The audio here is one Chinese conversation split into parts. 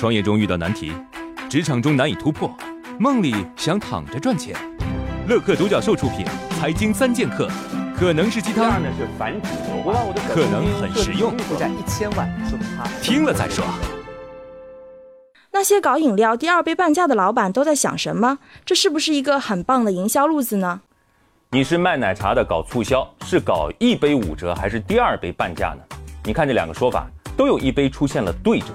创业中遇到难题，职场中难以突破，梦里想躺着赚钱。乐客独角兽出品，《财经三剑客》可能是鸡汤，可能很实用。听了再说。那些搞饮料第二杯半价的老板都在想什么？这是不是一个很棒的营销路子呢？你是卖奶茶的搞促销，是搞一杯五折还是第二杯半价呢？你看这两个说法，都有一杯出现了对折，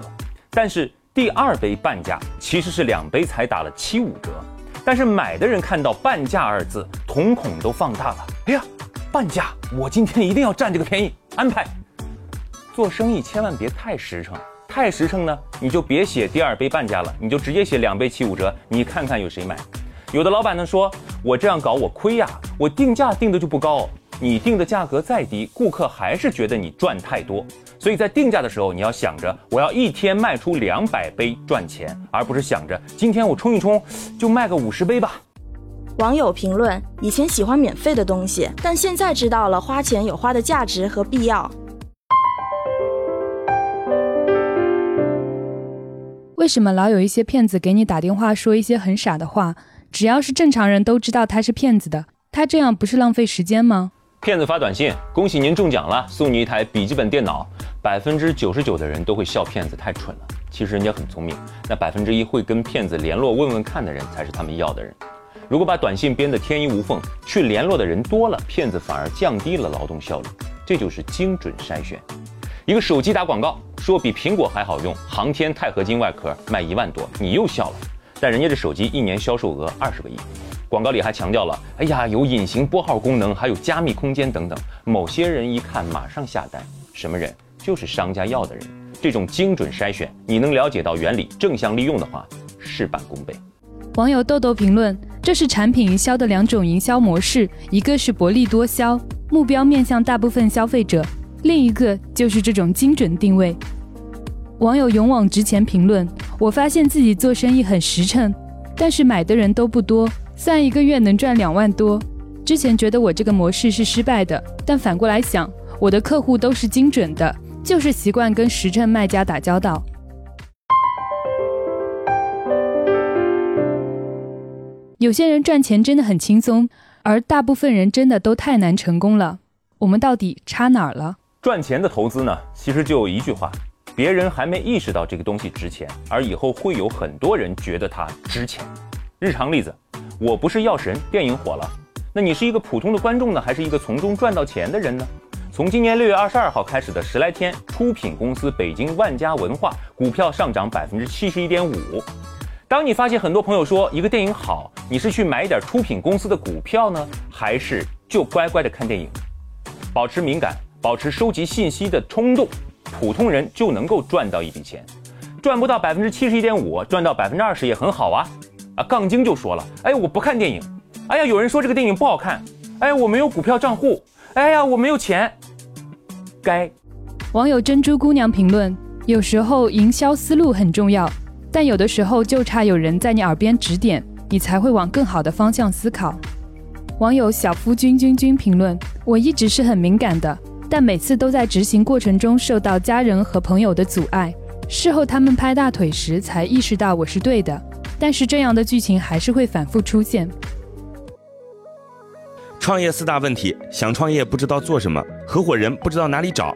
但是。第二杯半价其实是两杯才打了七五折，但是买的人看到半价二字，瞳孔都放大了。哎呀，半价！我今天一定要占这个便宜。安排。做生意千万别太实诚，太实诚呢，你就别写第二杯半价了，你就直接写两杯七五折。你看看有谁买？有的老板呢说，我这样搞我亏呀，我定价定的就不高。你定的价格再低，顾客还是觉得你赚太多。所以在定价的时候，你要想着我要一天卖出两百杯赚钱，而不是想着今天我冲一冲就卖个五十杯吧。网友评论：以前喜欢免费的东西，但现在知道了花钱有花的价值和必要。为什么老有一些骗子给你打电话说一些很傻的话？只要是正常人都知道他是骗子的，他这样不是浪费时间吗？骗子发短信，恭喜您中奖了，送你一台笔记本电脑。百分之九十九的人都会笑骗子太蠢了，其实人家很聪明。那百分之一会跟骗子联络问问看的人，才是他们要的人。如果把短信编得天衣无缝，去联络的人多了，骗子反而降低了劳动效率。这就是精准筛选。一个手机打广告，说比苹果还好用，航天钛合金外壳卖一万多，你又笑了。但人家这手机一年销售额二十个亿。广告里还强调了，哎呀，有隐形拨号功能，还有加密空间等等。某些人一看马上下单，什么人？就是商家要的人。这种精准筛选，你能了解到原理，正向利用的话，事半功倍。网友豆豆评论：这是产品营销的两种营销模式，一个是薄利多销，目标面向大部分消费者；另一个就是这种精准定位。网友勇往直前评论：我发现自己做生意很实诚，但是买的人都不多。算一个月能赚两万多，之前觉得我这个模式是失败的，但反过来想，我的客户都是精准的，就是习惯跟实诚卖家打交道。有些人赚钱真的很轻松，而大部分人真的都太难成功了。我们到底差哪儿了？赚钱的投资呢？其实就一句话：别人还没意识到这个东西值钱，而以后会有很多人觉得它值钱。日常例子。我不是药神，电影火了，那你是一个普通的观众呢，还是一个从中赚到钱的人呢？从今年六月二十二号开始的十来天，出品公司北京万家文化股票上涨百分之七十一点五。当你发现很多朋友说一个电影好，你是去买一点出品公司的股票呢，还是就乖乖的看电影？保持敏感，保持收集信息的冲动，普通人就能够赚到一笔钱，赚不到百分之七十一点五，赚到百分之二十也很好啊。啊，杠精就说了，哎，我不看电影。哎呀，有人说这个电影不好看。哎，我没有股票账户。哎呀，我没有钱。该。网友珍珠姑娘评论：有时候营销思路很重要，但有的时候就差有人在你耳边指点，你才会往更好的方向思考。网友小夫君君君评论：我一直是很敏感的，但每次都在执行过程中受到家人和朋友的阻碍，事后他们拍大腿时才意识到我是对的。但是这样的剧情还是会反复出现。创业四大问题：想创业不知道做什么，合伙人不知道哪里找，